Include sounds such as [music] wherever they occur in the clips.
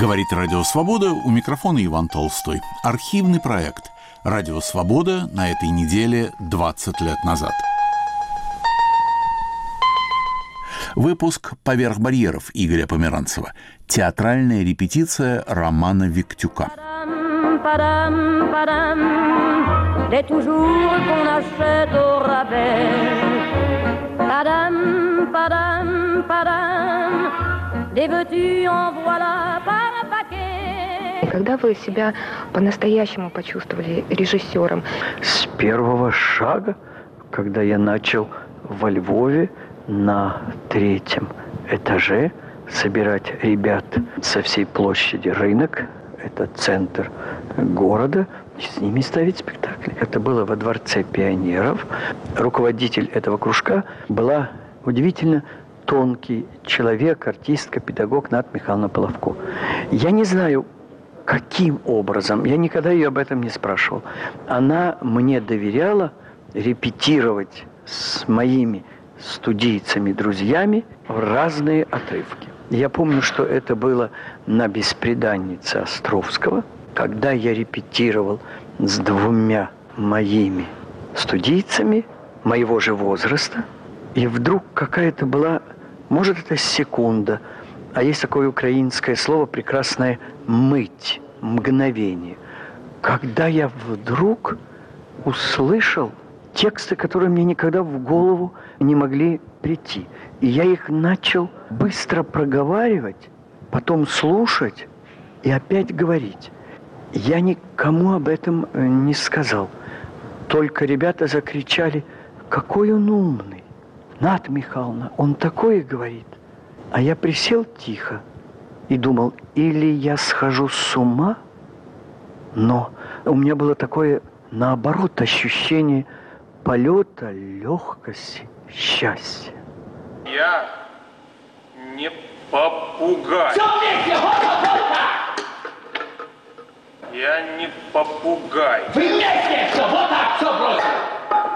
Говорит Радио Свобода, у микрофона Иван Толстой. Архивный проект «Радио Свобода» на этой неделе 20 лет назад. Выпуск «Поверх барьеров» Игоря Померанцева. Театральная репетиция романа Виктюка. Des. Padam, padam, padam. Veux-tu en voilà paquet. Когда вы себя по-настоящему почувствовали режиссером? С первого шага, когда я начал во Львове на третьем этаже собирать ребят со всей площади рынок, это центр города, с ними ставить спектакли. Это было во Дворце пионеров. Руководитель этого кружка была удивительно тонкий человек, артистка, педагог Над Михайловна Половко. Я не знаю, каким образом, я никогда ее об этом не спрашивал. Она мне доверяла репетировать с моими студийцами, друзьями разные отрывки. Я помню, что это было на «Беспреданнице» Островского – когда я репетировал с двумя моими студийцами моего же возраста, и вдруг какая-то была, может, это секунда, а есть такое украинское слово прекрасное «мыть», «мгновение». Когда я вдруг услышал тексты, которые мне никогда в голову не могли прийти. И я их начал быстро проговаривать, потом слушать и опять говорить. Я никому об этом э, не сказал. Только ребята закричали, какой он умный. Над Михайловна, он такое говорит. А я присел тихо и думал, или я схожу с ума, но у меня было такое, наоборот, ощущение полета, легкости, счастья. Я не попугай. Все вместе, я не попугай. Вы вместе все, вот так, все бросил.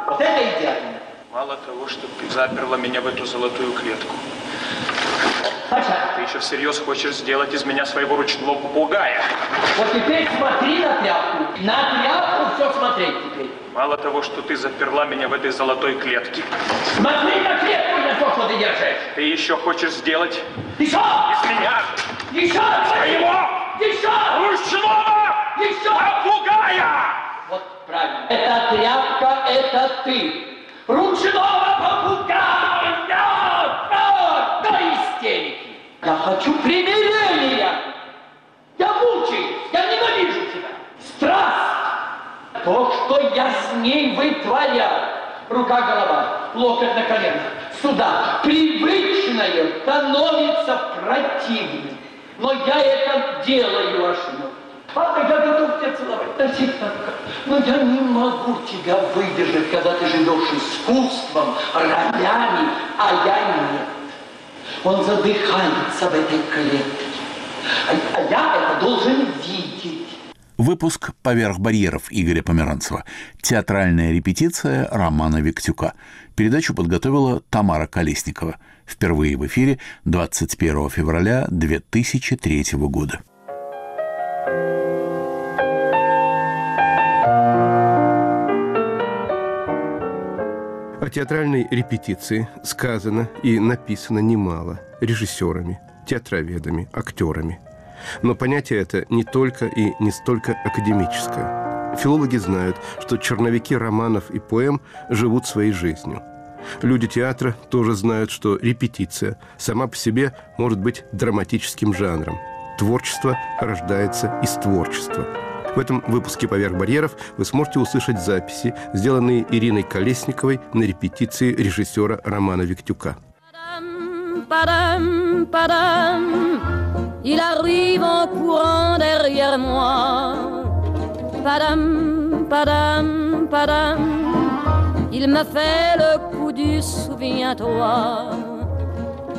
Вот это идеально. Мало того, что ты заперла меня в эту золотую клетку. Ты еще всерьез хочешь сделать из меня своего ручного попугая. Вот теперь смотри на тряпку. На тряпку все смотреть теперь. Мало того, что ты заперла меня в этой золотой клетке. Смотри на клетку, на то, что ты держишь. Ты еще хочешь сделать... Еще! Из меня! Еще! Своего! Еще! Ручного! Еще! Попугая! Вот правильно. Эта тряпка, это ты. Ручного попугая! Я хочу примирения. Я мучаюсь, я ненавижу тебя. Страсть. То, что я с ней вытворяю. Рука-голова, локоть на колено. Сюда. Привычное становится противным. Но я это делаю, Ашинов. Папа, я готов тебя целовать. Насильно. Но я не могу тебя выдержать, когда ты живешь искусством, ролями, а я нет. Он задыхается в этой клетке. А, а я это должен видеть. Выпуск «Поверх барьеров» Игоря Померанцева. Театральная репетиция романа Виктюка. Передачу подготовила Тамара Колесникова. Впервые в эфире 21 февраля 2003 года. О театральной репетиции сказано и написано немало режиссерами, театроведами, актерами. Но понятие это не только и не столько академическое. Филологи знают, что черновики романов и поэм живут своей жизнью. Люди театра тоже знают, что репетиция сама по себе может быть драматическим жанром. Творчество рождается из творчества – в этом выпуске «Поверх барьеров» вы сможете услышать записи, сделанные Ириной Колесниковой на репетиции режиссера Романа Виктюка.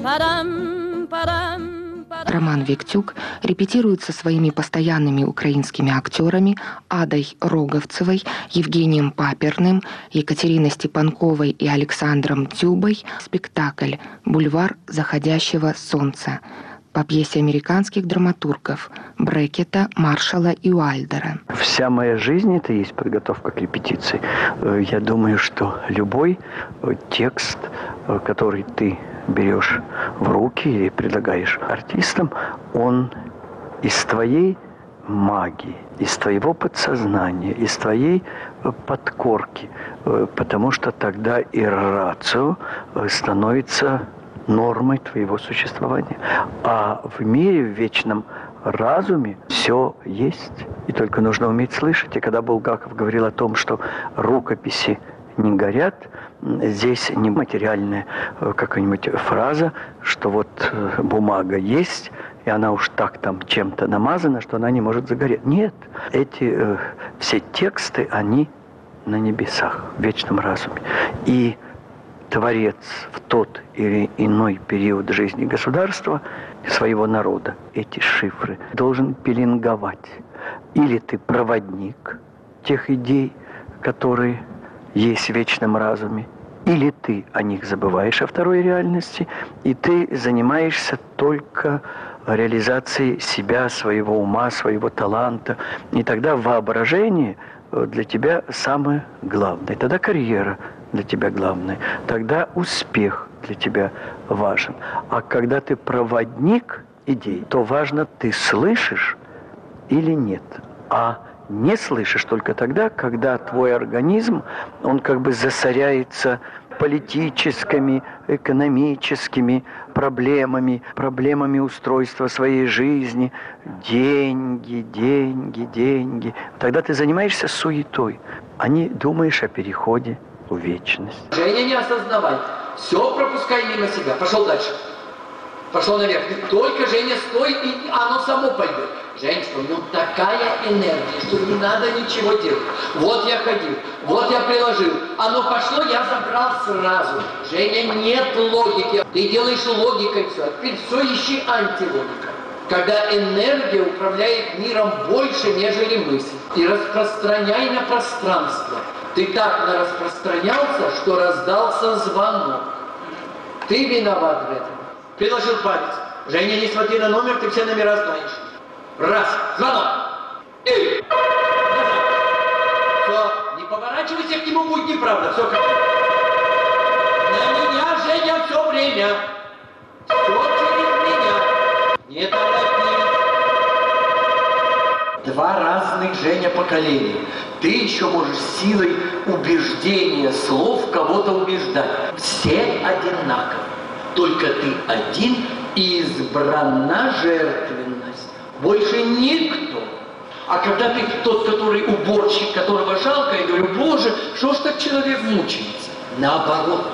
Padam, padam. Роман Виктюк репетирует со своими постоянными украинскими актерами Адой Роговцевой, Евгением Паперным, Екатериной Степанковой и Александром Тюбой спектакль «Бульвар заходящего солнца». по пьесе американских драматургов Брекета, Маршала и Уайлдера. Вся моя жизнь – это есть подготовка к репетиции. Э, я думаю, что любой э, текст, э, который ты берешь в руки или предлагаешь артистам, он из твоей магии, из твоего подсознания, из твоей подкорки, потому что тогда и рацию становится нормой твоего существования. А в мире, в вечном разуме все есть, и только нужно уметь слышать. И когда Булгаков говорил о том, что рукописи не горят, здесь не материальная э, какая-нибудь фраза, что вот э, бумага есть, и она уж так там чем-то намазана, что она не может загореть. Нет, эти э, все тексты, они на небесах, в вечном разуме. И Творец в тот или иной период жизни государства, своего народа, эти шифры должен пеленговать. Или ты проводник тех идей, которые есть в вечном разуме, или ты о них забываешь, о второй реальности, и ты занимаешься только реализацией себя, своего ума, своего таланта. И тогда воображение э, для тебя самое главное. Тогда карьера для тебя главное, тогда успех для тебя важен. А когда ты проводник идей, то важно, ты слышишь или нет. А не слышишь только тогда, когда твой организм, он как бы засоряется политическими, экономическими проблемами, проблемами устройства своей жизни, деньги, деньги, деньги. Тогда ты занимаешься суетой, а не думаешь о переходе в вечность. Женя, не осознавай. Все пропускай мимо себя. Пошел дальше. Пошел наверх. Только, Женя, стой, и оно само пойдет. Женечка, ну такая энергия, что не надо ничего делать. Вот я ходил, вот я приложил. Оно пошло, я забрал сразу. Женя, нет логики. Ты делаешь логикой все. А теперь все ищи антилогика. Когда энергия управляет миром больше, нежели мысль. И распространяй на пространство. Ты так распространялся, что раздался звонок. Ты виноват в этом. Приложил палец. Женя, не смотри на номер, ты все номера знаешь. Раз, звонок. И... Все, не поворачивайся к нему, будет неправда. Все как На меня, Женя, все время. Все через меня. Не торопись. Два разных, Женя, поколения. Ты еще можешь силой убеждения слов кого-то убеждать. Все одинаковы. Только ты один и избрана жертвенность. Больше никто. А когда ты тот, который уборщик, которого жалко, я говорю, Боже, что ж так человек мучается? Наоборот.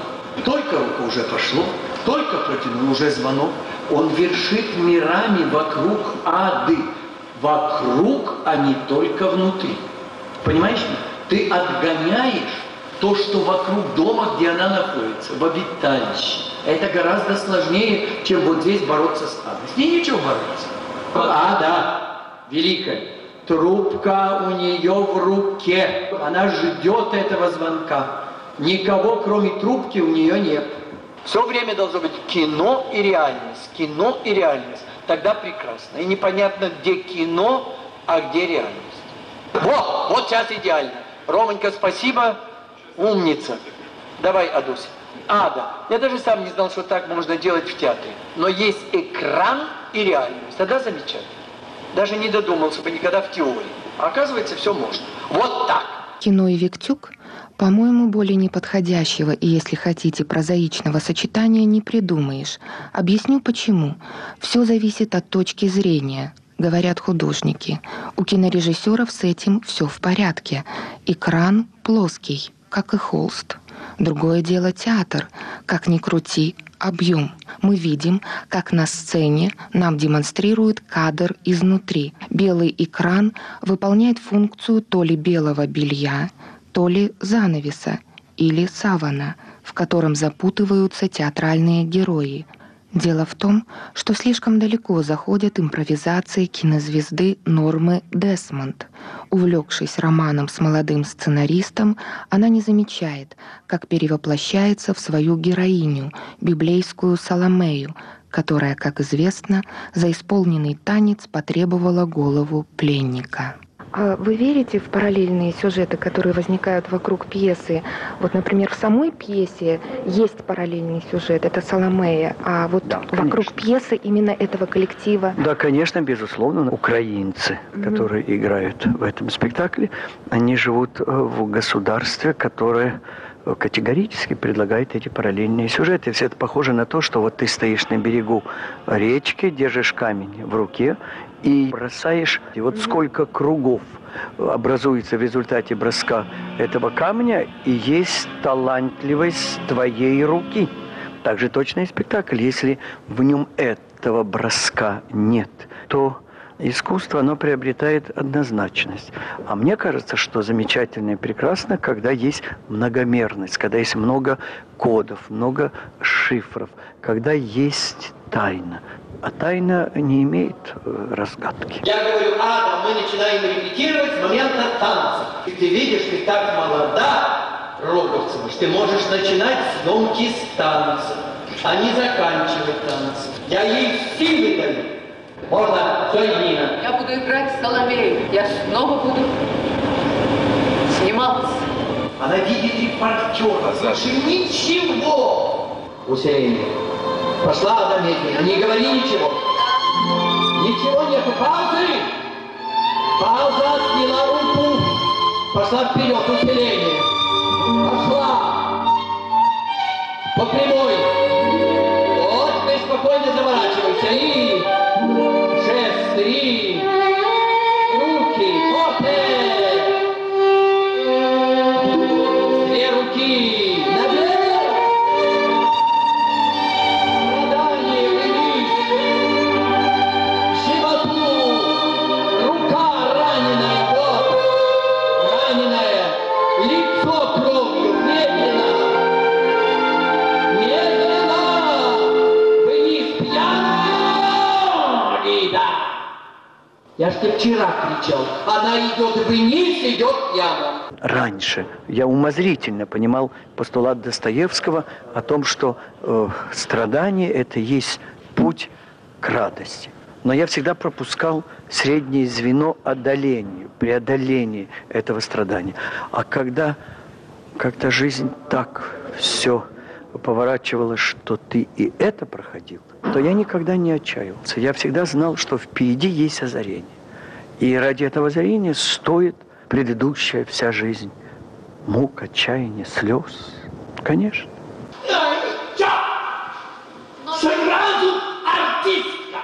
Только рука уже пошло, только протянул уже звонок. Он вершит мирами вокруг ады. Вокруг, а не только внутри. Понимаешь? Ты отгоняешь то, что вокруг дома, где она находится, в обиталище. Это гораздо сложнее, чем вот здесь бороться с адом. С ней ничего бороться. А, да, великая. Трубка у нее в руке. Она ждет этого звонка. Никого, кроме трубки, у нее нет. Все время должно быть кино и реальность. Кино и реальность. Тогда прекрасно. И непонятно, где кино, а где реальность. Во, вот сейчас идеально. Романька, спасибо, умница. Давай, Адуся. А, да. Я даже сам не знал, что так можно делать в театре. Но есть экран и реальность. Тогда замечательно. Даже не додумался бы никогда в теории. Оказывается, все можно. Вот так. Кино и Виктюк, по-моему, более неподходящего и, если хотите, прозаичного сочетания не придумаешь. Объясню почему. Все зависит от точки зрения говорят художники. У кинорежиссеров с этим все в порядке. Экран плоский, как и холст. Другое дело театр. Как ни крути, объем. Мы видим, как на сцене нам демонстрируют кадр изнутри. Белый экран выполняет функцию то ли белого белья, то ли занавеса или савана, в котором запутываются театральные герои – Дело в том, что слишком далеко заходят импровизации кинозвезды Нормы Десмонд. Увлекшись романом с молодым сценаристом, она не замечает, как перевоплощается в свою героиню, библейскую Соломею, которая, как известно, за исполненный танец потребовала голову пленника. А вы верите в параллельные сюжеты, которые возникают вокруг пьесы? Вот, например, в самой пьесе есть параллельный сюжет, это Соломея, а вот да, вокруг пьесы именно этого коллектива... Да, конечно, безусловно, украинцы, mm-hmm. которые играют в этом спектакле, они живут э, в государстве, которое категорически предлагает эти параллельные сюжеты. Все это похоже на то, что вот ты стоишь на берегу речки, держишь камень в руке и бросаешь. И вот сколько кругов образуется в результате броска этого камня, и есть талантливость твоей руки. Также точно и спектакль. Если в нем этого броска нет, то искусство, оно приобретает однозначность. А мне кажется, что замечательно и прекрасно, когда есть многомерность, когда есть много кодов, много шифров, когда есть тайна. А тайна не имеет э, разгадки. Я говорю, Ада, мы начинаем репетировать с момента танца. И ты видишь, ты так молода, Роговцева, ты можешь начинать съемки с танца, а не заканчивать танцы. Я ей силы даю. Можно, все, Нина. Я буду играть Соломею. Я снова буду сниматься. Она видит репортера. Слушай, ничего. Усей. Пошла она медленно. Не говори ничего. Ничего нету. Паузы. Пауза. Сняла руку. Пошла вперед. Усиление. Пошла. По прямой. Вот, ты спокойно заворачивайся. И... Тебе вчера кричал. Она идет вниз, идет пьяно. Раньше я умозрительно понимал постулат Достоевского о том, что э, страдание – это есть путь к радости. Но я всегда пропускал среднее звено одолению, преодолению этого страдания. А когда как-то жизнь так все поворачивала, что ты и это проходил, то я никогда не отчаивался. Я всегда знал, что впереди есть озарение. И ради этого озарения стоит предыдущая вся жизнь. Мук, отчаяния, слез. Конечно. Сразу артистка!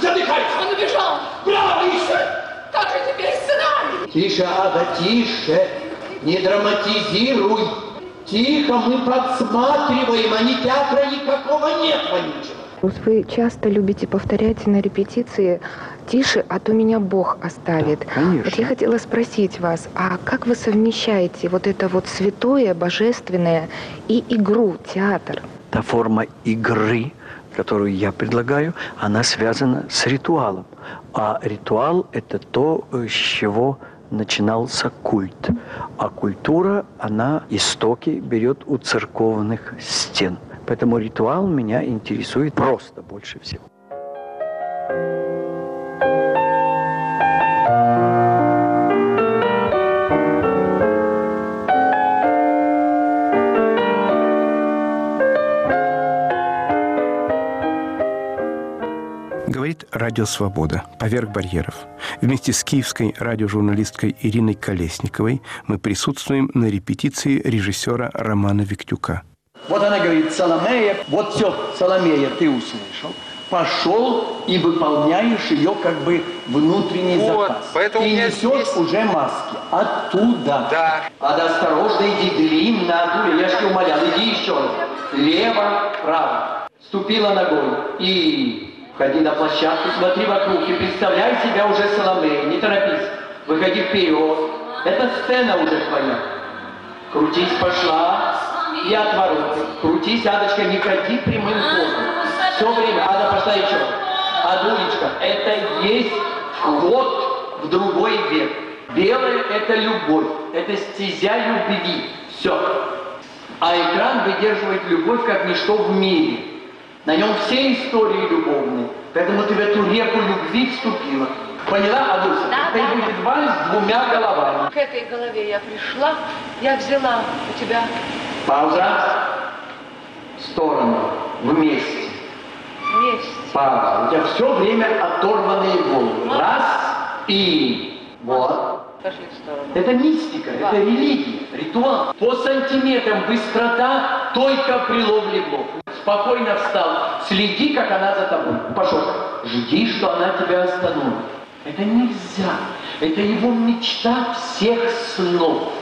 Задыхайся! Он убежал! Браво, Иша! Как же теперь сценарий? Тише, Ада, тише! Не драматизируй! Тихо, мы подсматриваем, а ни театра никакого нет, вонючего. Вы часто любите повторять на репетиции «тише, а то меня Бог оставит». Конечно. Вот я хотела спросить вас, а как вы совмещаете вот это вот святое, божественное и игру, театр? Та форма игры, которую я предлагаю, она связана с ритуалом. А ритуал – это то, с чего начинался культ. А культура, она истоки берет у церковных стен. Поэтому ритуал меня интересует просто больше всего. «Радио Свобода. Поверх барьеров». Вместе с киевской радиожурналисткой Ириной Колесниковой мы присутствуем на репетиции режиссера Романа Виктюка. Вот она говорит, Соломея, вот все, Соломея, ты услышал. Пошел и выполняешь ее как бы внутренний вот, заказ. Поэтому и несешь здесь... уже маски. Оттуда. Да. А осторожно иди, длинно, дуля, я же умолял, иди еще раз. Лево, право. Ступила ногой и Входи на площадку, смотри вокруг и представляй себя уже Соломеей. Не торопись. Выходи вперед. Это сцена уже твоя. Крутись, пошла. И отвороты. Крутись, Адочка, не ходи прямым ходом. Все время. Ада, пошла еще. Адулечка, это есть вход в другой век. Белое – это любовь. Это стезя любви. Все. А экран выдерживает любовь, как ничто в мире. На нем все истории любовные. Поэтому ты в эту реку любви вступила. Поняла, Адуся? Да, Теперь да. будет вальс с двумя головами. К этой голове я пришла, я взяла у тебя Пауза. В сторону. Вместе. вместе. Пауза. У тебя все время оторванные головы. Раз и вот. Пошли в сторону. Это мистика, это религия, ритуал. По сантиметрам быстрота только при ловле. Спокойно встал. Следи, как она за тобой. Пошел. Жди, что она тебя остановит. Это нельзя. Это его мечта всех снов.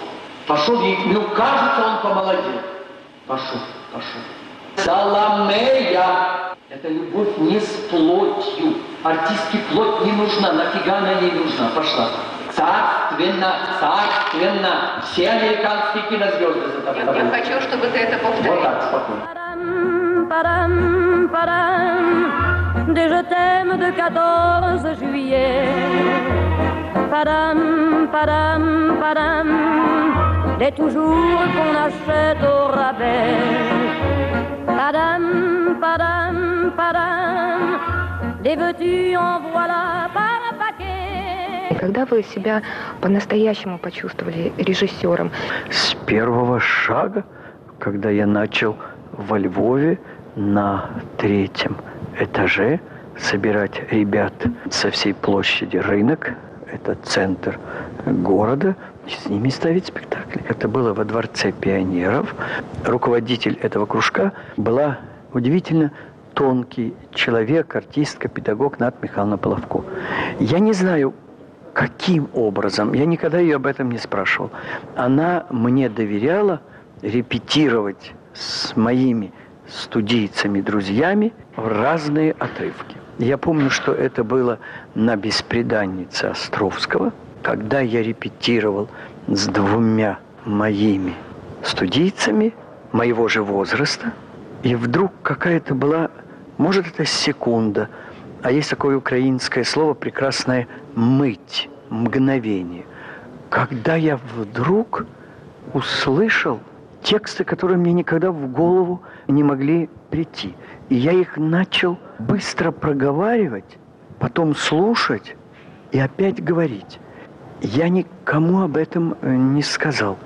Пошел, ей, ну кажется, он помолодел. Пошел, пошел. Соломея! Это любовь не с плотью. Артистке плоть не нужна. Нафига она ей нужна? Пошла. Царственно, царственно. Все американские кинозвезды за тобой. Я, я хочу, чтобы ты это Вот повторил. так, спокойно. Padam, padam, des je t'aime de 14 juillet. Padam, padam, padam, des toujours qu'on achète au rabais. Padam, padam, padam, des veux-tu en voilà par paquet. Когда вы себя по-настоящему почувствовали режиссером? С первого шага, когда я начал во Львове на третьем этаже собирать ребят со всей площади рынок, это центр города, с ними ставить спектакли. Это было во Дворце пионеров. Руководитель этого кружка была удивительно тонкий человек, артистка, педагог Над Михайловна Половко. Я не знаю, каким образом, я никогда ее об этом не спрашивал. Она мне доверяла репетировать с моими студийцами, друзьями в разные отрывки. Я помню, что это было на «Беспреданнице» Островского, когда я репетировал с двумя моими студийцами моего же возраста, и вдруг какая-то была, может, это секунда, а есть такое украинское слово прекрасное «мыть», мгновение. Когда я вдруг услышал тексты, которые мне никогда в голову не могли прийти. И я их начал быстро проговаривать, потом слушать и опять говорить. Я никому об этом э, не сказал.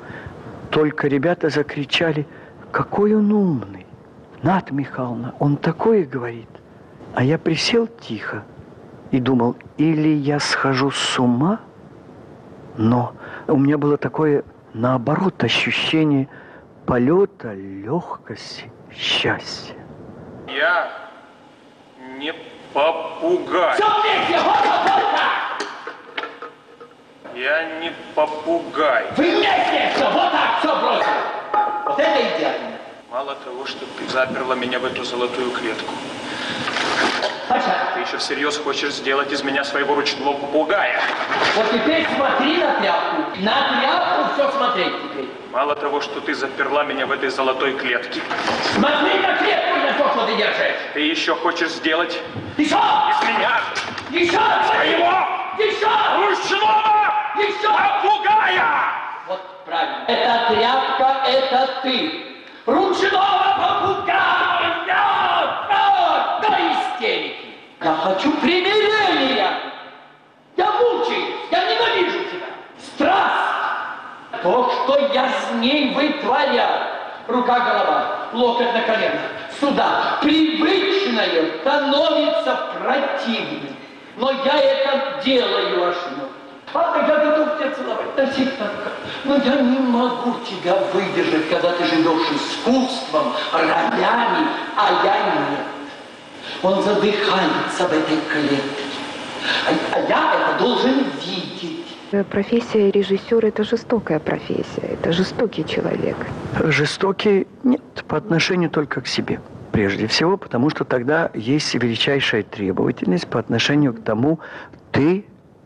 Только ребята закричали, какой он умный. Над Михайловна, он такое говорит. А я присел тихо и думал, или я схожу с ума, но у меня было такое, наоборот, ощущение полета, легкости, счастья. Я не попугай. Я не попугай. Вы вместе все, вот так, все бросил. Вот это идеально. Мало того, что ты заперла меня в эту золотую клетку, Паша, ты еще всерьез хочешь сделать из меня своего ручного попугая. вот теперь смотри на тряпку. На тряпку все смотреть теперь. Мало того, что ты заперла меня в этой золотой клетке, Смотри на клетку на то, что ты держишь. ты еще хочешь сделать Еще! из меня Еще! своего Еще! ручного Еще! попугая! Вот правильно. Эта тряпка – это ты. Ручного попугая! Да, до истерики. Я хочу примирения. Я мучаюсь, я ненавижу тебя. Страсть. То, что я с ней вытворяю. Рука-голова, локоть на колено. Сюда. Привычное становится противным. Но я это делаю ну. Ладно, я готов тебя целовать навсегда. Но я не могу тебя выдержать, когда ты живешь искусством, ролями, а я нет. Он задыхается в этой клетке. А, а я это должен Профессия режиссера – это жестокая профессия, это жестокий человек. Жестокий нет, по отношению только к себе. Прежде всего, потому что тогда есть величайшая требовательность по отношению к тому, ты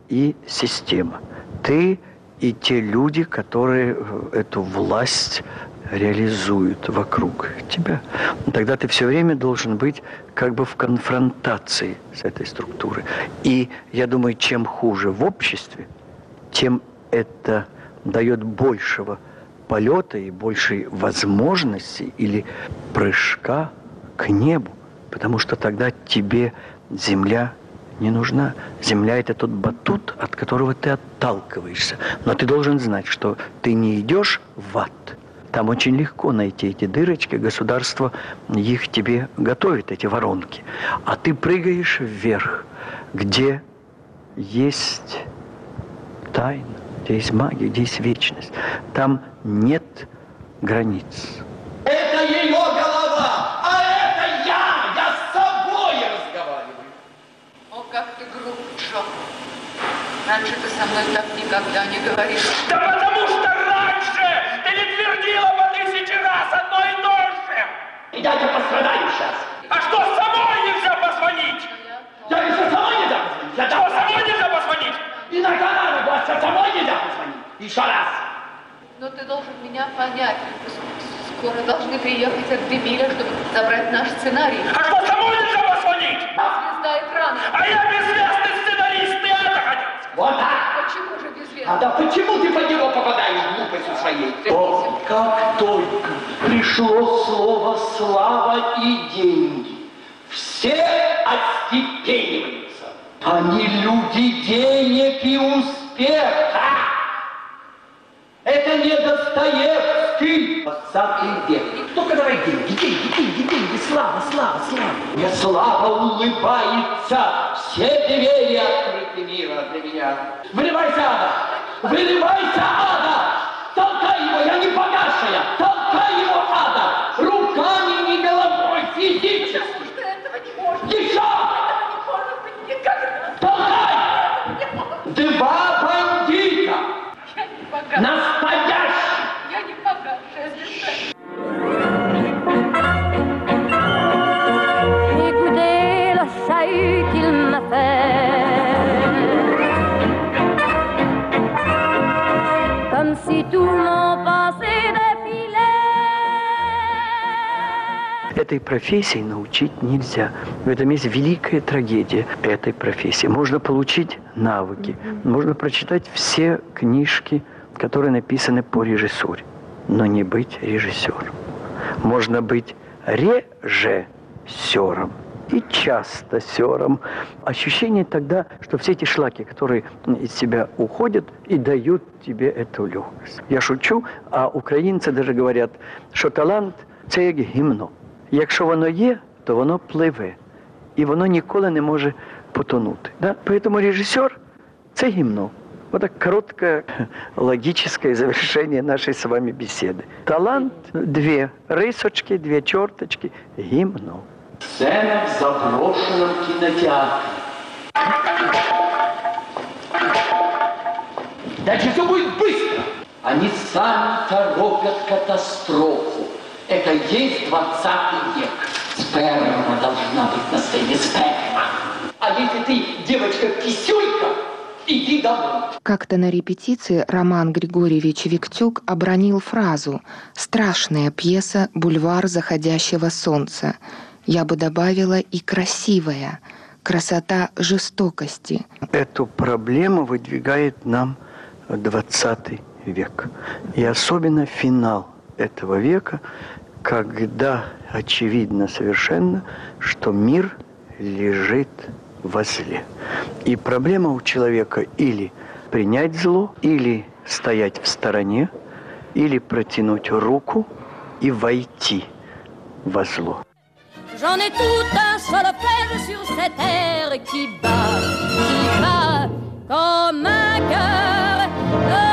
и система. Ты и те люди, которые э, эту власть реализуют вокруг тебя. Тогда ты все время должен быть как бы в конфронтации с этой структурой. И я думаю, чем хуже в обществе, тем это дает большего полета и большей возможности или прыжка к небу. потому что тогда тебе земля не нужна. Земля – это тот батут, от которого ты отталкиваешься. Но ты должен знать, что ты не идешь в ад. Там очень легко найти эти дырочки, государство их тебе готовит, эти воронки. А ты прыгаешь вверх, где есть тайна, где есть магия, где есть вечность. Там нет границ. Это ее голова, а это я! Я с собой разговариваю. О, как ты груб, Джо. Раньше ты со мной так никогда не говорил. Да потому что раньше ты не твердила по тысяче раз одно и то же! И я пострадаю сейчас. А что, самой нельзя позвонить? Я еще самой нельзя позвонить. Я Что, самой нельзя позвонить? Иногда надо, Гласка, самой нельзя позвонить. Еще раз. Но ты должен меня понять. Должны приехать от Демиля, чтобы забрать наш сценарий. А что, самой нельзя позвонить? Звезда экрана. А я безвестный сценарист, ты это хотел? Вот так. Почему же без А да почему ты под него попадаешь глупостью своей? О, как только пришло слово «слава» и «деньги», все остепениваются. Они люди денег и успеха. Мне слава улыбается, все двери открыты мира для меня. Выливайся, Ада! Выливайся, Ада! Толкай его, я не погашая! Толкай его, Ада! Руками, не головой, физически! Еще! Толкай! Два бандита! Я не богат. Tout mon passé défilait. Этой профессии научить нельзя. В этом есть великая трагедия этой профессии. Можно получить навыки, можно прочитать все книжки, которые написаны по режиссуре, но не быть режиссером. Можно быть режиссером и часто сером. Ощущение тогда, что все эти шлаки, которые из тебя уходят и дают тебе эту легкость. Я шучу, а українці даже говорять, що талант це як гімно. Якщо воно є, то воно пливе. І воно ніколи не може потонути. Да? Поэтому режиссер – це гімно. Вот так короткое [laughs] логическое завершение нашей с вами беседы. Талант – две рисочки, две черточки, гимно. Сцена в заброшенном кинотеатре. Дальше все будет быстро. Они сами торопят катастрофу. Это есть 20 век. Сперма должна быть на сцене, сперма. А если ты девочка-писюлька, иди домой. Как-то на репетиции Роман Григорьевич Виктюк обронил фразу «Страшная пьеса «Бульвар заходящего солнца». Я бы добавила и красивая. Красота жестокости. Эту проблему выдвигает нам 20 век. И особенно финал этого века, когда очевидно совершенно, что мир лежит во зле. И проблема у человека или принять зло, или стоять в стороне, или протянуть руку и войти во зло. J'en ai tout un solfège sur cette terre qui bat, qui bat comme un cœur de bois.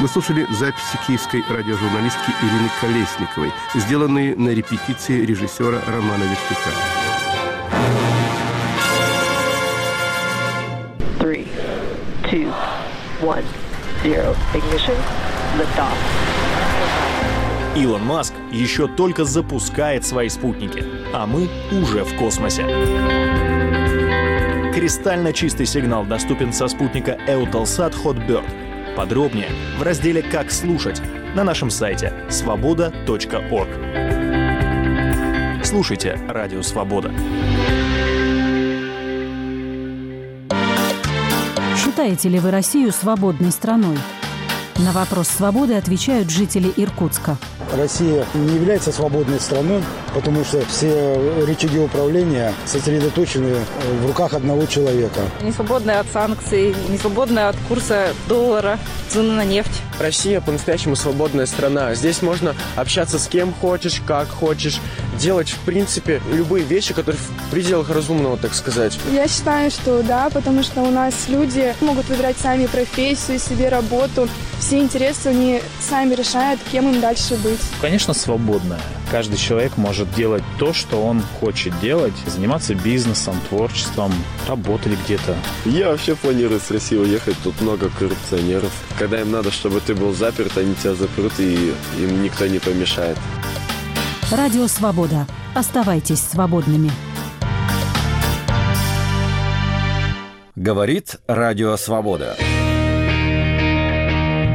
Мы слушали записи киевской радиожурналистки Ирины Колесниковой, сделанные на репетиции режиссера Романа. Three, two, one, zero. Ignition. Liftoff. Илон Маск еще только запускает свои спутники, а мы уже в космосе. Кристально чистый сигнал доступен со спутника Eutelsat Hotbird. Подробнее в разделе «Как слушать» на нашем сайте свобода.орг. Слушайте «Радио Свобода». Считаете ли вы Россию свободной страной? На вопрос свободы отвечают жители Иркутска. Россия не является свободной страной, потому что все рычаги управления сосредоточены в руках одного человека. Не свободная от санкций, не свободная от курса доллара, цены на нефть. Россия по-настоящему свободная страна. Здесь можно общаться с кем хочешь, как хочешь, делать, в принципе, любые вещи, которые в пределах разумного, так сказать. Я считаю, что да, потому что у нас люди могут выбирать сами профессию, себе работу. Все интересы они сами решают, кем им дальше быть. Конечно, свободная. Каждый человек может делать то, что он хочет делать, заниматься бизнесом, творчеством, работать где-то. Я вообще планирую с России уехать. Тут много коррупционеров. Когда им надо, чтобы ты был заперт, они тебя запрут, и им никто не помешает. Радио «Свобода». Оставайтесь свободными. Говорит Радио «Свобода».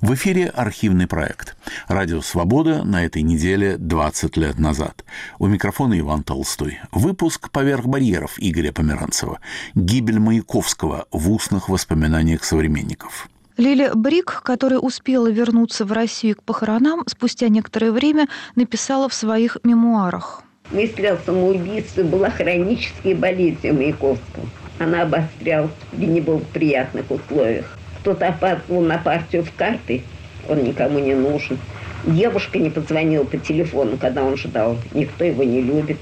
В эфире архивный проект. Радио «Свобода» на этой неделе 20 лет назад. У микрофона Иван Толстой. Выпуск «Поверх барьеров» Игоря Померанцева. Гибель Маяковского в устных воспоминаниях современников. Лили Брик, которая успела вернуться в Россию к похоронам, спустя некоторое время написала в своих мемуарах. Мысль о самоубийстве была хронической болезнью Маяковского. Она обострялась при неблагоприятных условиях. Кто-то опаздывал на партию в карты, он никому не нужен. Девушка не позвонила по телефону, когда он ждал. Никто его не любит.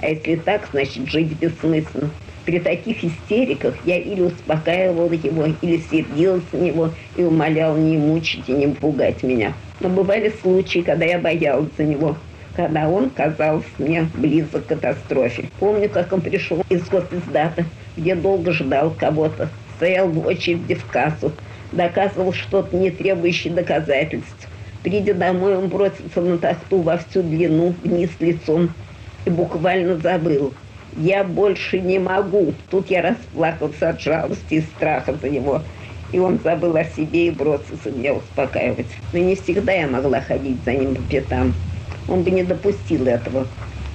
А если так, значит, жить бессмысленно. При таких истериках я или успокаивала его, или сердилась на него и умоляла не мучить и не пугать меня. Но бывали случаи, когда я боялась за него, когда он казался мне близок к катастрофе. Помню, как он пришел из госиздата, где долго ждал кого-то, стоял в очереди в кассу, доказывал что-то, не требующее доказательств. Придя домой, он бросился на тахту во всю длину, вниз лицом, и буквально забыл. «Я больше не могу». Тут я расплакался от жалости и страха за него. И он забыл о себе и бросился меня успокаивать. Но не всегда я могла ходить за ним по пятам. Он бы не допустил этого.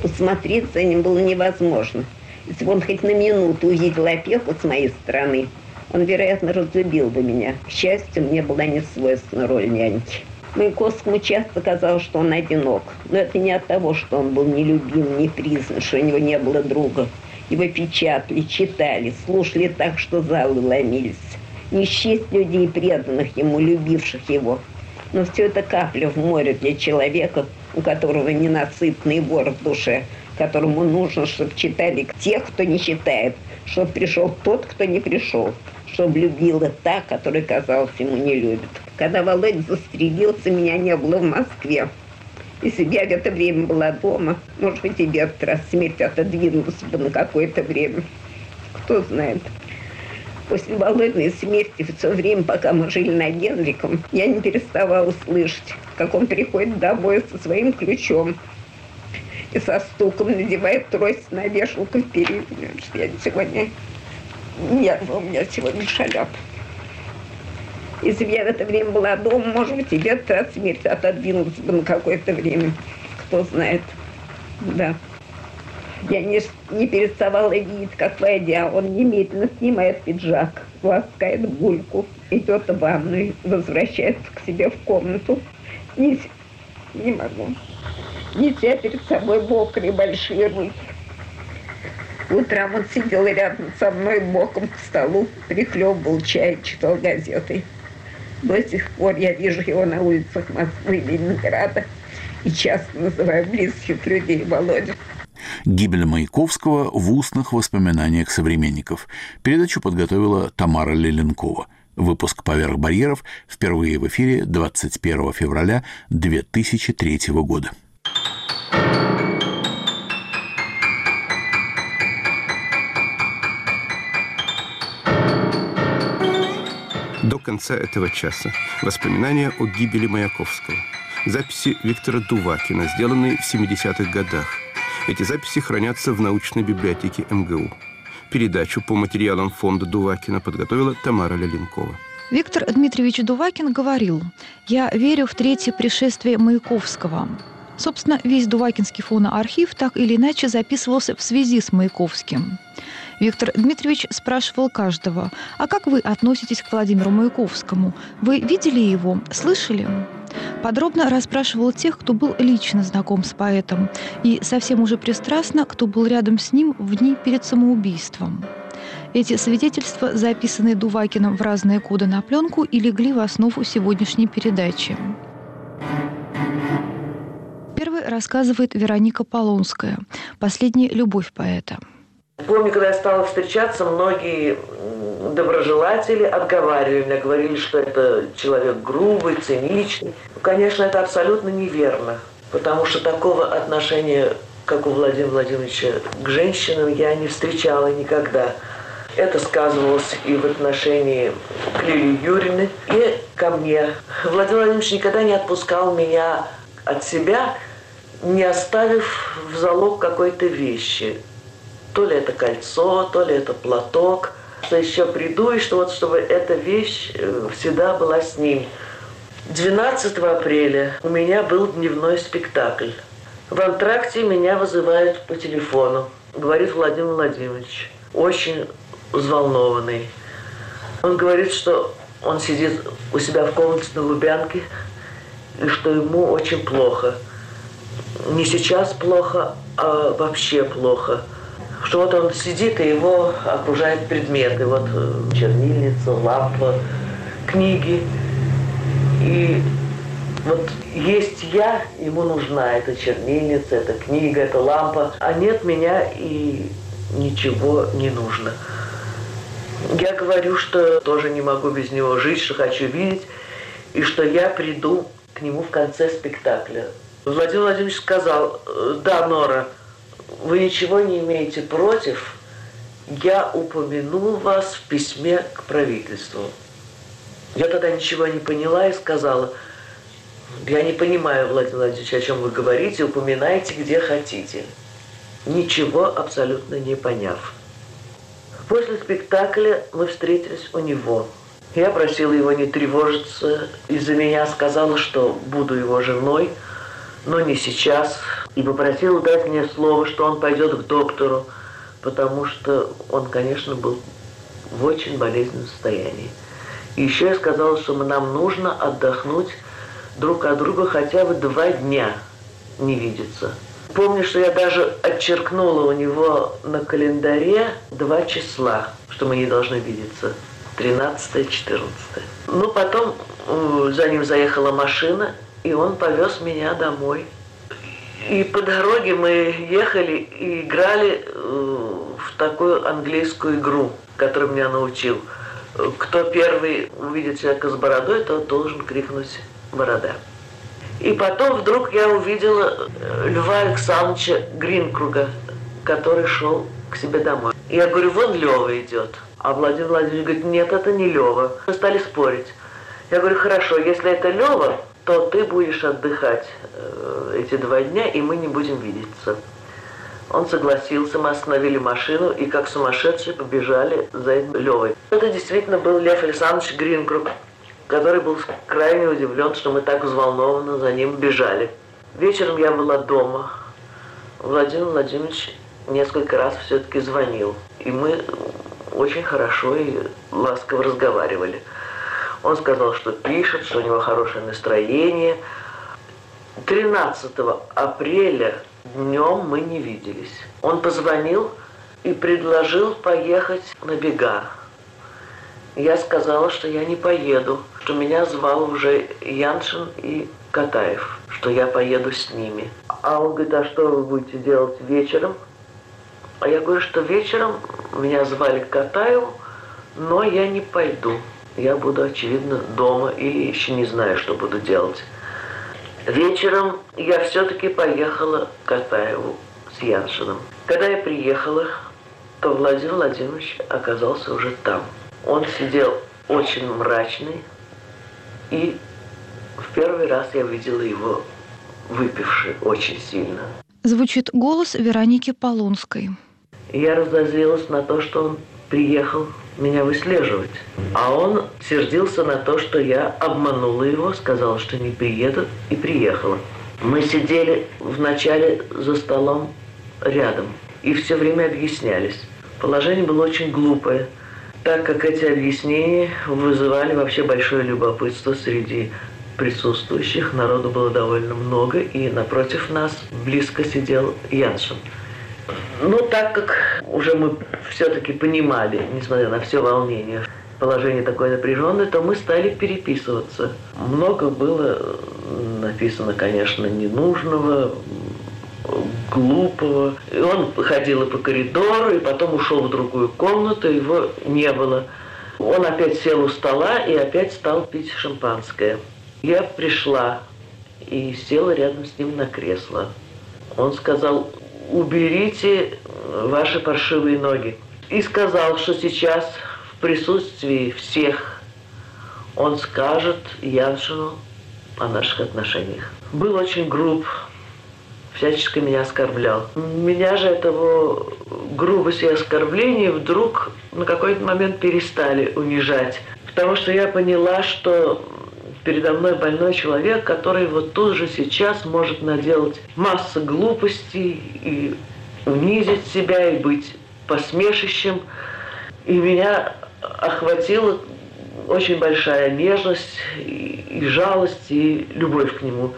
Усмотреть за ним было невозможно. Если бы он хоть на минуту увидел опеку с моей стороны, он, вероятно, разлюбил бы меня. К счастью, мне была не свойственна роль няньки. Маяковскому часто казалось, что он одинок. Но это не от того, что он был нелюбим, не признан, что у него не было друга. Его печатали, читали, слушали так, что залы ломились. Не счесть людей, преданных ему, любивших его. Но все это капля в море для человека, у которого ненасытный бор в душе, которому нужно, чтобы читали тех, кто не читает, чтобы пришел тот, кто не пришел, чтобы любила та, которая, казалось, ему не любит. Когда Володя застрелился, меня не было в Москве. Если бы я в это время была дома, может быть, и в этот раз смерть отодвинулась бы на какое-то время. Кто знает. После Володиной смерти, все время, пока мы жили на Генриком, я не переставала слышать, как он приходит домой со своим ключом и со стуком надевает трость на вешалку в переднюю, что я сегодня нервы у меня сегодня шалят. Если бы я в это время была дома, может быть, и где-то от смерти отодвинулась бы на какое-то время. Кто знает. Да. Я не, не переставала видеть, как войдя, он немедленно снимает пиджак, ласкает бульку, идет в ванную, возвращается к себе в комнату. Не, не могу. Неся перед собой мокрые большие руки. Утром он сидел рядом со мной боком к столу, прихлебывал чай, читал газеты. До сих пор я вижу его на улицах Москвы Ленинграда и часто называю близких людей Володя. Гибель Маяковского в устных воспоминаниях современников. Передачу подготовила Тамара Леленкова. Выпуск «Поверх барьеров» впервые в эфире 21 февраля 2003 года. До конца этого часа воспоминания о гибели Маяковского. Записи Виктора Дувакина, сделанные в 70-х годах. Эти записи хранятся в научной библиотеке МГУ. Передачу по материалам фонда Дувакина подготовила Тамара Лялинкова. Виктор Дмитриевич Дувакин говорил, «Я верю в третье пришествие Маяковского». Собственно, весь Дувакинский фоноархив так или иначе записывался в связи с Маяковским. Виктор Дмитриевич спрашивал каждого, «А как вы относитесь к Владимиру Маяковскому? Вы видели его? Слышали?» Подробно расспрашивал тех, кто был лично знаком с поэтом, и совсем уже пристрастно, кто был рядом с ним в дни перед самоубийством. Эти свидетельства, записанные Дувакиным в разные коды на пленку, и легли в основу сегодняшней передачи. Первый рассказывает Вероника Полонская «Последняя любовь поэта». Помню, когда я стала встречаться, многие доброжелатели отговаривали меня, говорили, что это человек грубый, циничный. Конечно, это абсолютно неверно, потому что такого отношения, как у Владимира Владимировича к женщинам, я не встречала никогда. Это сказывалось и в отношении к Лилии Юрьевны, и ко мне. Владимир Владимирович никогда не отпускал меня от себя, не оставив в залог какой-то вещи. То ли это кольцо, то ли это платок. Что еще приду, и что вот чтобы эта вещь э, всегда была с ним. 12 апреля у меня был дневной спектакль. В антракте меня вызывают по телефону. Говорит Владимир Владимирович. Очень взволнованный. Он говорит, что он сидит у себя в комнате на Лубянке, и что ему очень плохо. Не сейчас плохо, а вообще плохо. Что вот он сидит, и его окружают предметы. Вот э, чернильница, лампа, книги. И вот есть я, ему нужна эта чернильница, эта книга, эта лампа. А нет меня, и ничего не нужно. Я говорю, что тоже не могу без него жить, что хочу видеть, и что я приду к нему в конце спектакля. Владимир Владимирович сказал, да, Нора, вы ничего не имеете против, я упомяну вас в письме к правительству. Я тогда ничего не поняла и сказала, я не понимаю, Владимир Владимирович, о чем вы говорите, упоминайте где хотите. Ничего абсолютно не поняв. После спектакля мы встретились у него. Я просила его не тревожиться. Из-за меня сказала, что буду его женой, но не сейчас. И попросила дать мне слово, что он пойдет к доктору, потому что он, конечно, был в очень болезненном состоянии. И еще я сказала, что нам нужно отдохнуть друг от друга хотя бы два дня не видеться. Помню, что я даже отчеркнула у него на календаре два числа, что мы не должны видеться. 13-14. Ну, потом э, за ним заехала машина, и он повез меня домой. И по дороге мы ехали и играли э, в такую английскую игру, которую меня научил. Кто первый увидит человека с бородой, тот должен крикнуть «Борода». И потом вдруг я увидела э, Льва Александровича Гринкруга, который шел к себе домой. Я говорю, вон Лева идет. А Владимир Владимирович говорит, нет, это не Лева. Мы стали спорить. Я говорю, хорошо, если это Лева, то ты будешь отдыхать э, эти два дня, и мы не будем видеться. Он согласился, мы остановили машину и как сумасшедшие побежали за Левой. Это действительно был Лев Александрович Гринкруг, который был крайне удивлен, что мы так взволнованно за ним бежали. Вечером я была дома. Владимир Владимирович несколько раз все-таки звонил. И мы очень хорошо и ласково разговаривали. Он сказал, что пишет, что у него хорошее настроение. 13 апреля днем мы не виделись. Он позвонил и предложил поехать на бега. Я сказала, что я не поеду, что меня звал уже Яншин и Катаев, что я поеду с ними. А он говорит, а что вы будете делать вечером? А я говорю, что вечером меня звали к Катаеву, но я не пойду. Я буду, очевидно, дома или еще не знаю, что буду делать. Вечером я все-таки поехала к Катаеву с Яншиным. Когда я приехала, то Владимир Владимирович оказался уже там. Он сидел очень мрачный, и в первый раз я видела его выпивший очень сильно. Звучит голос Вероники Полунской. Я разозлилась на то, что он приехал меня выслеживать. А он сердился на то, что я обманула его, сказала, что не приеду, и приехала. Мы сидели вначале за столом рядом и все время объяснялись. Положение было очень глупое, так как эти объяснения вызывали вообще большое любопытство среди присутствующих. Народу было довольно много, и напротив нас близко сидел Яншин. Ну, так как уже мы все-таки понимали, несмотря на все волнение, положение такое напряженное, то мы стали переписываться. Много было написано, конечно, ненужного, глупого. И он ходил и по коридору, и потом ушел в другую комнату, его не было. Он опять сел у стола и опять стал пить шампанское. Я пришла и села рядом с ним на кресло. Он сказал, уберите ваши паршивые ноги. И сказал, что сейчас в присутствии всех он скажет Яншину о наших отношениях. Был очень груб, всячески меня оскорблял. Меня же этого грубость и оскорбления вдруг на какой-то момент перестали унижать. Потому что я поняла, что передо мной больной человек, который вот тут же сейчас может наделать массу глупостей и унизить себя, и быть посмешищем. И меня охватила очень большая нежность, и, жалость, и любовь к нему.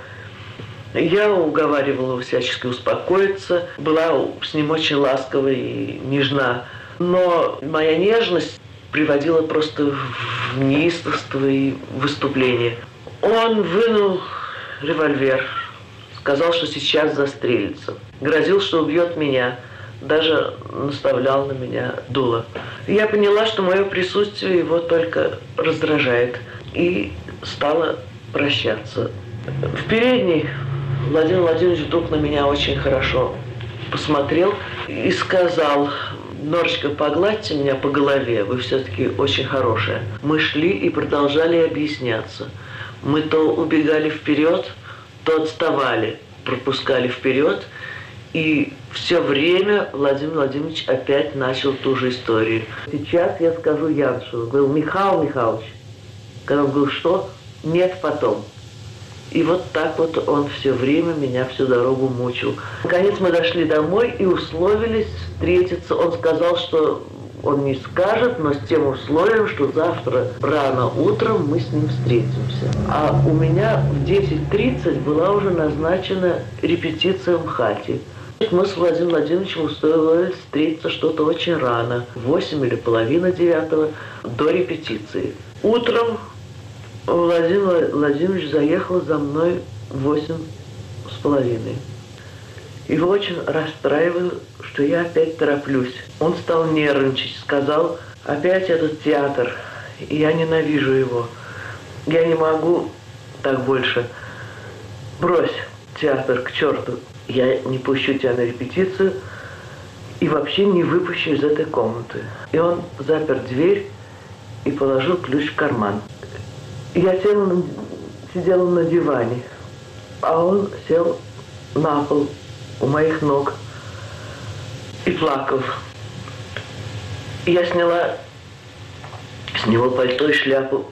Я уговаривала его всячески успокоиться, была с ним очень ласковая и нежна. Но моя нежность приводила просто в неистовство и выступление. Он вынул револьвер, сказал, что сейчас застрелится. Грозил, что убьет меня. Даже наставлял на меня дуло. Я поняла, что мое присутствие его только раздражает. И стала прощаться. В передней Владимир Владимирович вдруг на меня очень хорошо посмотрел и сказал, Норочка, погладьте меня по голове, вы все-таки очень хорошая. Мы шли и продолжали объясняться. Мы то убегали вперед, то отставали, пропускали вперед. И все время Владимир Владимирович опять начал ту же историю. Сейчас я скажу Яншину. Говорил, Михаил Михайлович. Когда он говорил, что? Нет, потом. И вот так вот он все время меня всю дорогу мучил. Наконец мы дошли домой и условились встретиться. Он сказал, что он не скажет, но с тем условием, что завтра рано утром мы с ним встретимся. А у меня в 10.30 была уже назначена репетиция в МХАТе. Мы с Владимиром Владимировичем условились встретиться что-то очень рано, в 8 или половина девятого, до репетиции. Утром Владимир Владимирович заехал за мной восемь с половиной. Его очень расстраивало, что я опять тороплюсь. Он стал нервничать, сказал, опять этот театр, и я ненавижу его. Я не могу так больше. Брось театр к черту. Я не пущу тебя на репетицию и вообще не выпущу из этой комнаты. И он запер дверь и положил ключ в карман. Я села, сидела на диване, а он сел на пол у моих ног и плакал. Я сняла с него пальто и шляпу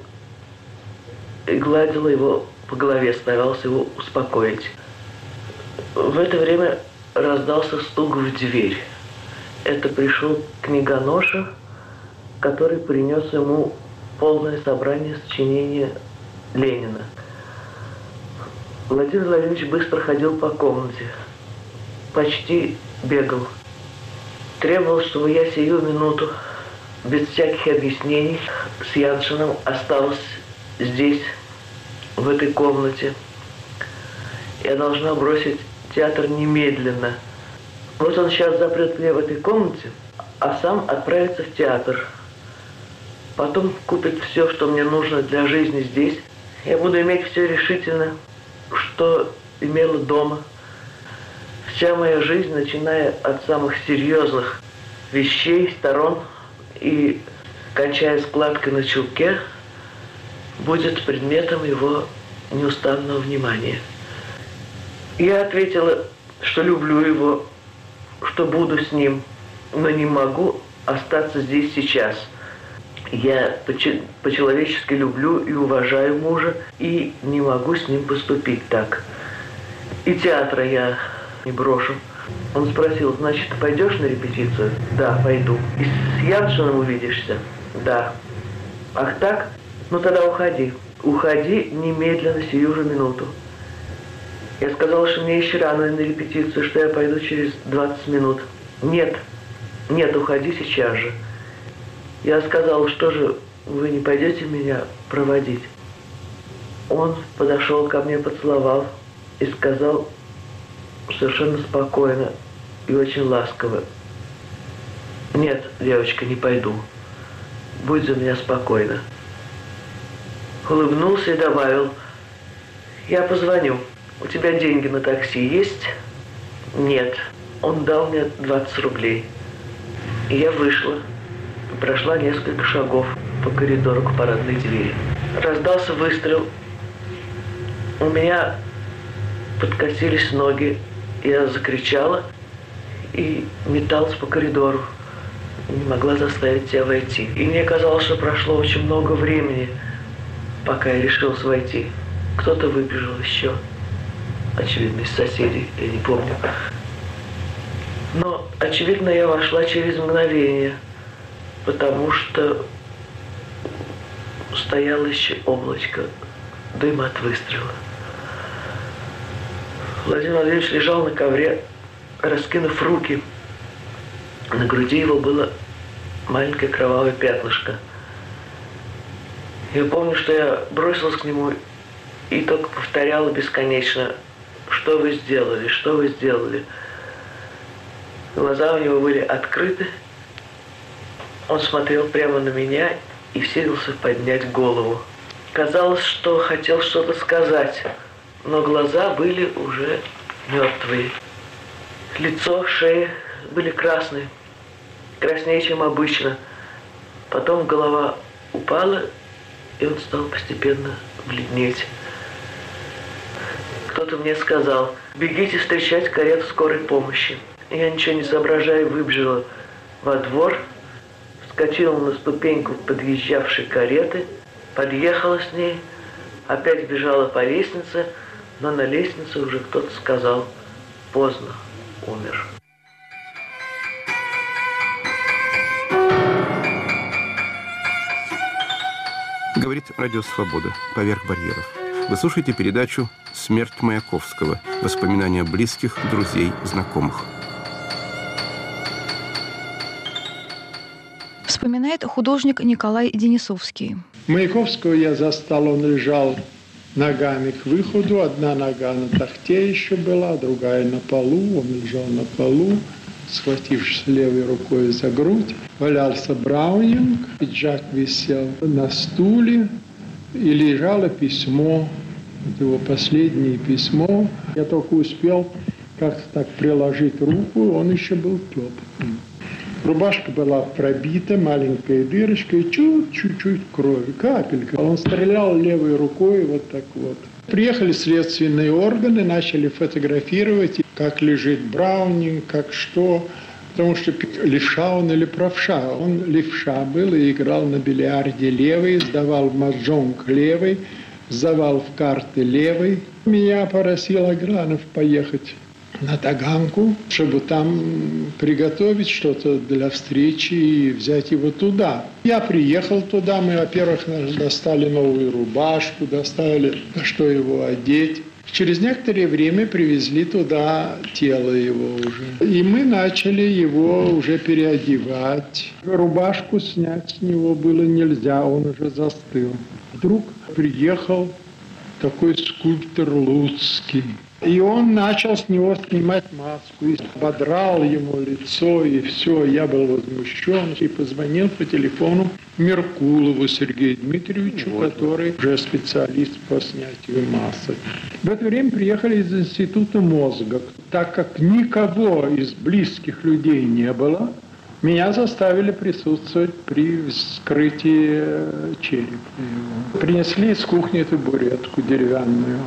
и гладила его по голове, старался его успокоить. В это время раздался стук в дверь. Это пришел книгоноша, который принес ему полное собрание сочинения Ленина. Владимир Владимирович быстро ходил по комнате, почти бегал. Требовал, чтобы я сию минуту, без всяких объяснений, с Яншином осталась здесь, в этой комнате. Я должна бросить театр немедленно. Вот он сейчас запрет меня в этой комнате, а сам отправится в театр – Потом купит все, что мне нужно для жизни здесь. Я буду иметь все решительно, что имела дома. Вся моя жизнь, начиная от самых серьезных вещей, сторон и кончая складкой на чулке, будет предметом его неустанного внимания. Я ответила что люблю его, что буду с ним, но не могу остаться здесь сейчас. Я по-человечески люблю и уважаю мужа и не могу с ним поступить так. И театра я не брошу. Он спросил, значит, пойдешь на репетицию? Да, пойду. И с Яншином увидишься? Да. Ах так? Ну тогда уходи. Уходи немедленно, сию же минуту. Я сказал, что мне еще рано на репетицию, что я пойду через 20 минут. Нет, нет, уходи сейчас же. Я сказал, что же вы не пойдете меня проводить? Он подошел ко мне, поцеловал и сказал совершенно спокойно и очень ласково. Нет, девочка, не пойду. Будь за меня спокойно. Улыбнулся и добавил, я позвоню. У тебя деньги на такси есть? Нет. Он дал мне 20 рублей. И я вышла. Прошла несколько шагов по коридору к парадной двери. Раздался выстрел. У меня подкосились ноги. Я закричала и металась по коридору. Не могла заставить себя войти. И мне казалось, что прошло очень много времени, пока я решилась войти. Кто-то выбежал еще очевидно, из соседей, я не помню. Но, очевидно, я вошла через мгновение, потому что стояло еще облачко дыма от выстрела. Владимир Владимирович лежал на ковре, раскинув руки. На груди его было маленькое кровавое пятнышко. Я помню, что я бросилась к нему и только повторяла бесконечно что вы сделали, что вы сделали. Глаза у него были открыты. Он смотрел прямо на меня и силился поднять голову. Казалось, что хотел что-то сказать, но глаза были уже мертвые. Лицо, шея были красные, краснее, чем обычно. Потом голова упала, и он стал постепенно бледнеть. Кто-то мне сказал, бегите встречать карету скорой помощи. Я ничего не соображая выбежала во двор, вскочила на ступеньку подъезжавшей кареты, подъехала с ней, опять бежала по лестнице, но на лестнице уже кто-то сказал, поздно, умер. Говорит Радио Свобода. Поверх барьеров. Вы слушаете передачу «Смерть Маяковского. Воспоминания близких, друзей, знакомых». Вспоминает художник Николай Денисовский. Маяковского я застал, он лежал ногами к выходу. Одна нога на тахте еще была, другая на полу. Он лежал на полу, схватившись левой рукой за грудь. Валялся Браунинг, пиджак висел на стуле, и лежало письмо, его последнее письмо. Я только успел как-то так приложить руку, он еще был теплым. Рубашка была пробита, маленькая дырочка, и чуть-чуть крови, капелька. Он стрелял левой рукой вот так вот. Приехали следственные органы, начали фотографировать, как лежит Браунинг, как что. Потому что левша он или правша. Он левша был и играл на бильярде левый, сдавал маджонг левый, сдавал в карты левый. Меня просил Агранов поехать на Таганку, чтобы там приготовить что-то для встречи и взять его туда. Я приехал туда, мы, во-первых, достали новую рубашку, достали, на что его одеть. Через некоторое время привезли туда тело его уже. И мы начали его уже переодевать. Рубашку снять с него было нельзя, он уже застыл. Вдруг приехал такой скульптор Луцкий. И он начал с него снимать маску, и ободрал ему лицо, и все. Я был возмущен и позвонил по телефону Меркулову Сергею Дмитриевичу, вот. который уже специалист по снятию масок. В это время приехали из Института мозга. Так как никого из близких людей не было, меня заставили присутствовать при вскрытии черепа его. Принесли из кухни табуретку деревянную.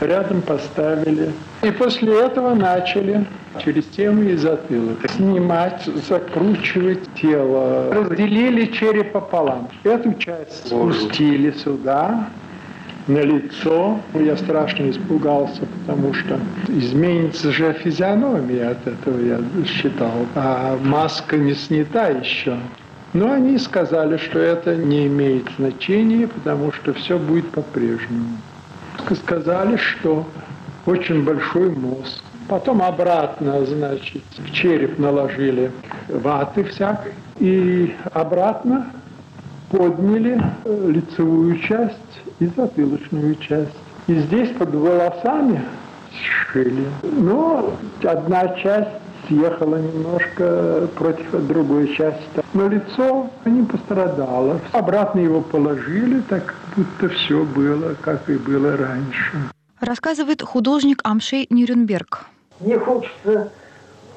Рядом поставили И после этого начали через тему и затылок снимать, закручивать тело. Разделили череп пополам. Эту часть спустили сюда, на лицо. Я страшно испугался, потому что изменится же физиономия от этого, я считал. А маска не снята еще. Но они сказали, что это не имеет значения, потому что все будет по-прежнему. Сказали, что очень большой мозг. Потом обратно, значит, в череп наложили ваты всякой. И обратно подняли лицевую часть и затылочную часть. И здесь под волосами сшили. Но одна часть съехала немножко против другой части. Но лицо не пострадало. Обратно его положили, так будто все было, как и было раньше. Рассказывает художник Амшей Нюрнберг. Мне хочется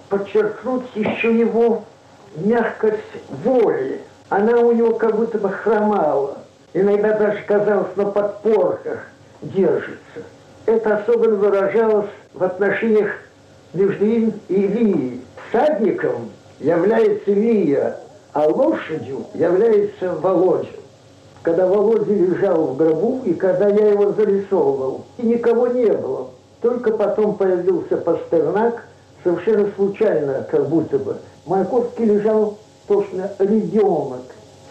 подчеркнуть еще его мягкость воли. Она у него как будто бы хромала. Иногда даже казалось на подпорках держится. Это особенно выражалось в отношениях между им и Ильей. Садником является Илья, а лошадью является Володя. Когда Володя лежал в гробу, и когда я его зарисовывал, и никого не было. Только потом появился Пастернак, совершенно случайно, как будто бы. Маяковский лежал точно ребенок,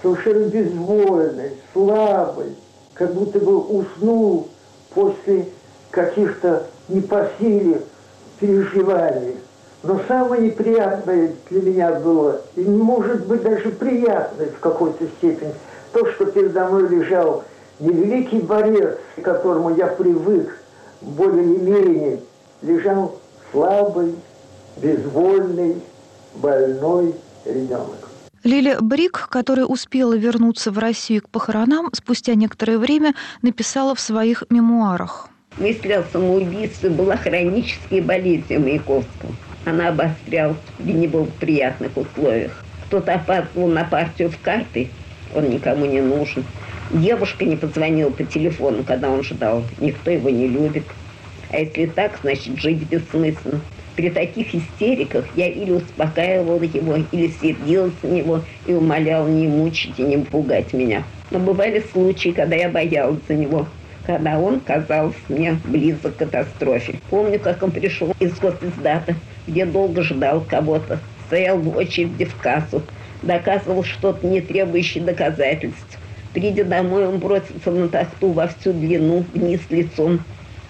совершенно безвольный, слабый, как будто бы уснул после каких-то не по силе переживаний. Но самое неприятное для меня было, и может быть даже приятное в какой-то степени, то, что передо мной лежал не великий борец, к которому я привык, более-менее, лежал слабый, безвольный, больной ребенок. Лиля Брик, которая успела вернуться в Россию к похоронам, спустя некоторое время написала в своих мемуарах. Мысль о самоубийстве была хронической болезнью Маяковского. Она обострялась в неблагоприятных условиях. Кто-то опаздывал на партию в карты, он никому не нужен. Девушка не позвонила по телефону, когда он ждал. Никто его не любит. А если так, значит, жить бессмысленно. При таких истериках я или успокаивала его, или сердилась на него и умоляла не мучить и не пугать меня. Но бывали случаи, когда я боялась за него, когда он казался мне близок к катастрофе. Помню, как он пришел из госиздата, где долго ждал кого-то, стоял в очереди в кассу, доказывал что-то, не требующее доказательств. Придя домой, он бросился на тахту во всю длину, вниз лицом,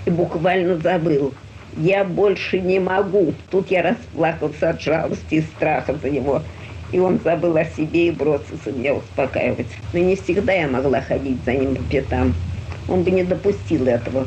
и буквально забыл – я больше не могу. Тут я расплакался от жалости и страха за него. И он забыл о себе и бросился меня успокаивать. Но не всегда я могла ходить за ним по пятам. Он бы не допустил этого.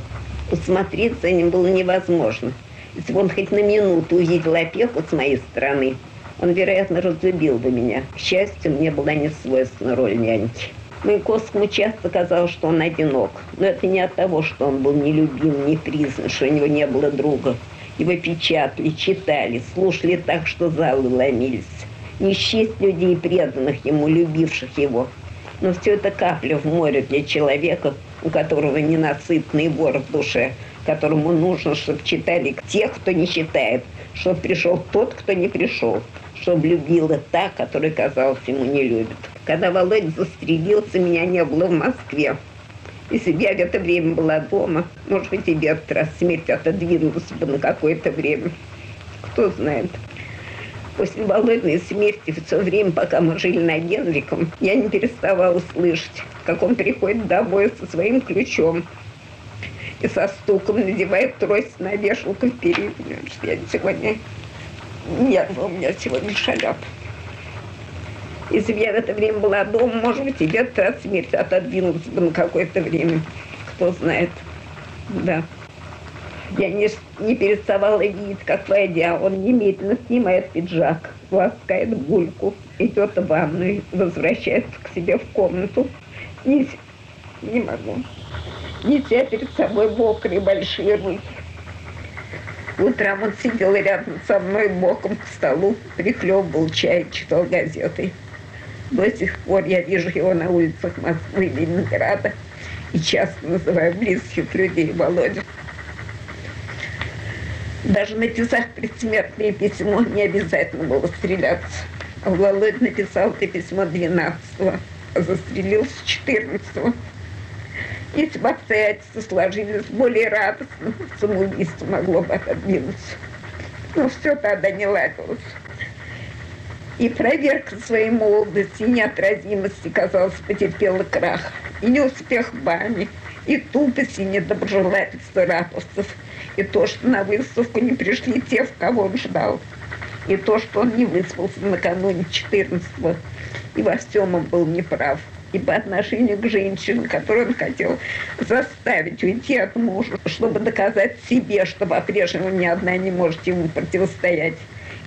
Усмотреть за ним было невозможно. Если бы он хоть на минуту увидел опеку с моей стороны, он, вероятно, разлюбил бы меня. К счастью, мне была не свойственна роль няньки. Маяковскому часто казалось, что он одинок. Но это не от того, что он был нелюбим, не признан, что у него не было друга. Его печатали, читали, слушали так, что залы ломились. Не счесть людей, преданных ему, любивших его. Но все это капля в море для человека, у которого ненасытный вор в душе, которому нужно, чтобы читали тех, кто не читает, чтобы пришел тот, кто не пришел, чтобы любила та, которая, казалось, ему не любит. Когда Володя застрелился, меня не было в Москве. Если бы я в это время была дома, может быть, и раз смерть отодвинулась бы на какое-то время. Кто знает. После Володиной смерти все время, пока мы жили на Генриком, я не переставала слышать, как он приходит домой со своим ключом и со стуком надевает трость на вешалку в переднюю, что я сегодня нервы у меня сегодня шалят. Если бы я в это время была дома, может быть, и где-то от смерти отодвинулась бы на какое-то время. Кто знает. Да. Я не, не переставала видеть, как войдя, он немедленно снимает пиджак, ласкает бульку, идет в ванную, возвращается к себе в комнату. Не, не могу. Неся перед собой мокрые большие руки. Утром он сидел рядом со мной боком к столу, прихлебывал чай, читал газеты. До сих пор я вижу его на улицах Москвы, Ленинграда и часто называю близких людей Володя. Даже написав предсмертное письмо, не обязательно было стреляться. Володь написал это письмо 12-го, а застрелился 14-го. Если бы обстоятельства сложились более радостно, самоубийство могло бы отодвинуться. Но все тогда не ладилось. И проверка своей молодости и неотразимости, казалось, потерпела крах. И неуспех бани, и тупость, и недоброжелательство раповцев, и то, что на выставку не пришли те, в кого он ждал, и то, что он не выспался накануне 14-го, и во всем он был неправ и по отношению к женщине, которую он хотел заставить уйти от мужа, чтобы доказать себе, что по-прежнему ни одна не может ему противостоять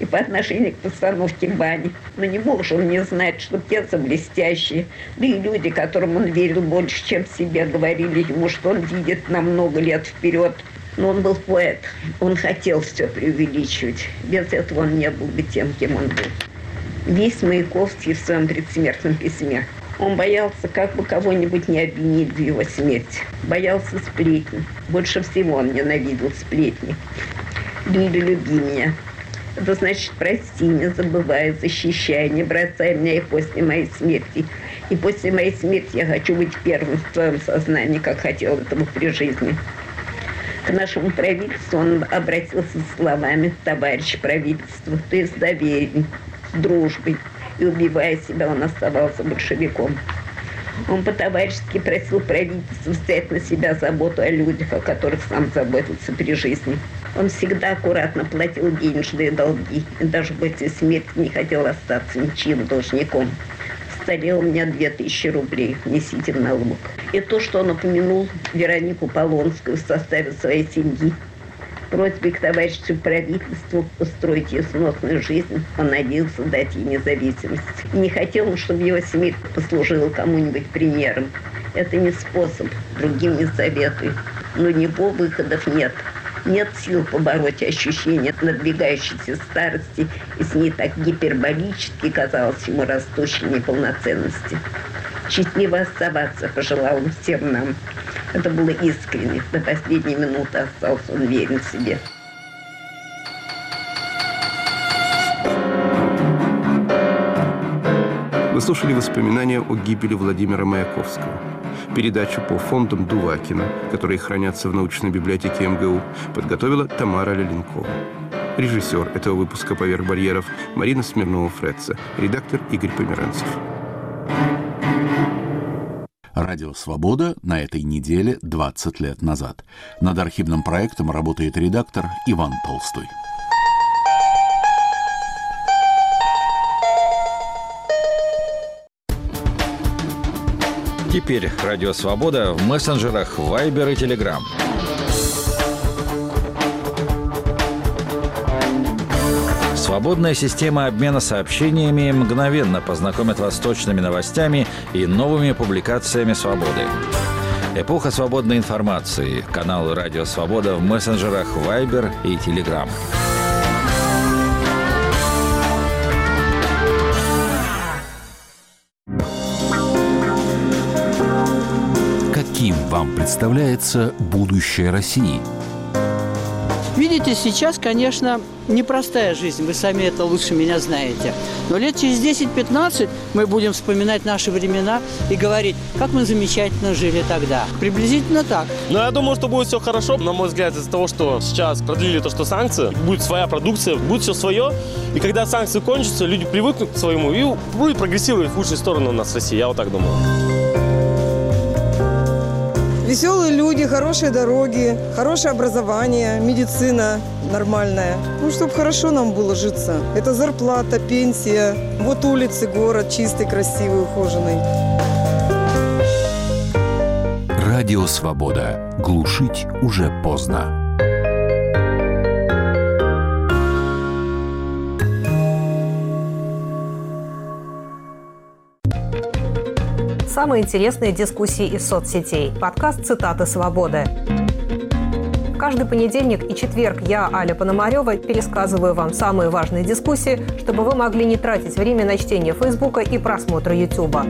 и по отношению к постановке бани. Но не мог же он не знать, что пьеса блестящие. Да и люди, которым он верил больше, чем себе, говорили ему, что он видит на много лет вперед. Но он был поэт, он хотел все преувеличивать. Без этого он не был бы тем, кем он был. Весь Маяковский в своем предсмертном письме. Он боялся, как бы кого-нибудь не обвинить в его смерти. Боялся сплетни. Больше всего он ненавидел сплетни. Лили, люби меня. Это значит, прости, не забывай, защищай, не бросай меня и после моей смерти. И после моей смерти я хочу быть первым в твоем сознании, как хотел этого при жизни. К нашему правительству он обратился с словами «товарищ правительство», то есть доверием, с дружбой. И убивая себя, он оставался большевиком. Он по-товарищески просил правительство взять на себя заботу о людях, о которых сам заботился при жизни. Он всегда аккуратно платил денежные долги и даже после смерти не хотел остаться ничьим должником. В столе у меня две тысячи рублей, несите в налог. И то, что он упомянул Веронику Полонскую в составе своей семьи, просьбе к товарищу правительству устроить ей сносную жизнь, он надеялся дать ей независимость. Не хотел, чтобы его семья послужила кому-нибудь примером. Это не способ, другим не советую. Но него выходов нет. Нет сил побороть ощущение надвигающейся старости и с ней так гиперболически казалось ему растущей неполноценности. Счастливо оставаться пожелал он всем нам. Это было искренне. До последней минуты остался он верен себе. Вы слушали воспоминания о гибели Владимира Маяковского. Передачу по фондам Дувакина, которые хранятся в научной библиотеке МГУ, подготовила Тамара Леленкова. Режиссер этого выпуска «Поверх барьеров» Марина Смирнова-Фредца, редактор Игорь Померанцев. Радио «Свобода» на этой неделе 20 лет назад. Над архивным проектом работает редактор Иван Толстой. Теперь Радио Свобода в мессенджерах Viber и Telegram. Свободная система обмена сообщениями мгновенно познакомит вас с точными новостями и новыми публикациями «Свободы». Эпоха свободной информации. Каналы «Радио Свобода» в мессенджерах Viber и Telegram. Вам представляется будущее России? Видите, сейчас, конечно, непростая жизнь, вы сами это лучше меня знаете. Но лет через 10-15 мы будем вспоминать наши времена и говорить, как мы замечательно жили тогда. Приблизительно так. Но я думаю, что будет все хорошо. На мой взгляд, из-за того, что сейчас продлили то, что санкции, будет своя продукция, будет все свое. И когда санкции кончатся, люди привыкнут к своему и будет прогрессировать в лучшую сторону у нас в России. Я вот так думаю. Веселые люди, хорошие дороги, хорошее образование, медицина нормальная. Ну, чтобы хорошо нам было житься. Это зарплата, пенсия. Вот улицы, город чистый, красивый, ухоженный. Радио «Свобода». Глушить уже поздно. Самые интересные дискуссии из соцсетей. Подкаст «Цитаты свободы». Каждый понедельник и четверг я, Аля Пономарева, пересказываю вам самые важные дискуссии, чтобы вы могли не тратить время на чтение Фейсбука и просмотр Ютуба.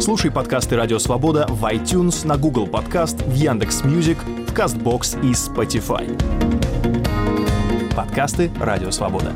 Слушай подкасты «Радио Свобода» в iTunes, на Google Podcasts, в Яндекс.Music, в Castbox и Spotify. Подкасты «Радио Свобода».